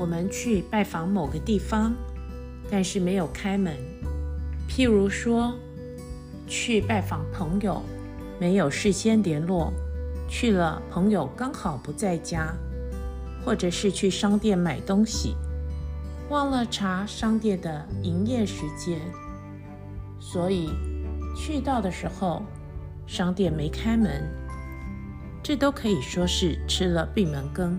我们去拜访某个地方，但是没有开门。譬如说，去拜访朋友，没有事先联络，去了朋友刚好不在家，或者是去商店买东西，忘了查商店的营业时间，所以去到的时候，商店没开门，这都可以说是吃了闭门羹。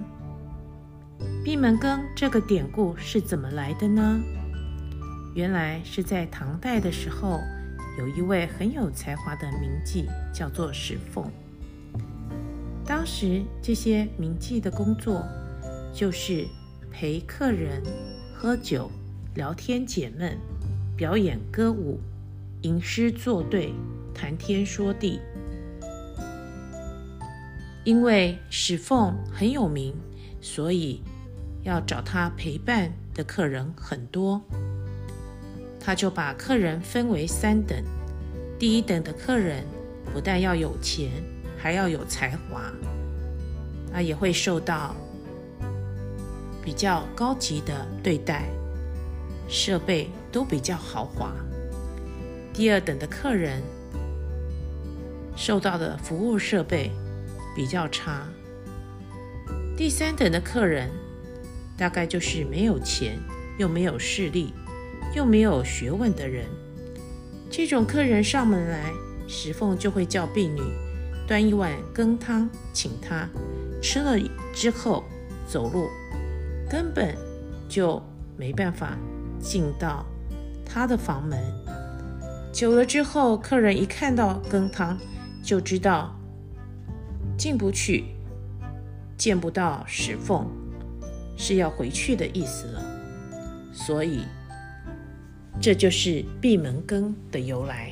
闭门羹这个典故是怎么来的呢？原来是在唐代的时候，有一位很有才华的名妓，叫做石凤。当时这些名妓的工作，就是陪客人喝酒、聊天解闷、表演歌舞、吟诗作对、谈天说地。因为石凤很有名，所以要找他陪伴的客人很多。他就把客人分为三等，第一等的客人不但要有钱，还要有才华，那也会受到比较高级的对待，设备都比较豪华。第二等的客人受到的服务设备比较差。第三等的客人大概就是没有钱又没有势力又没有学问的人。这种客人上门来，石凤就会叫婢女端一碗羹汤请他吃了之后走路。根本就没办法进到他的房门。久了之后，客人一看到羹汤，就知道进不去，见不到石凤，是要回去的意思了。所以，这就是闭门羹的由来。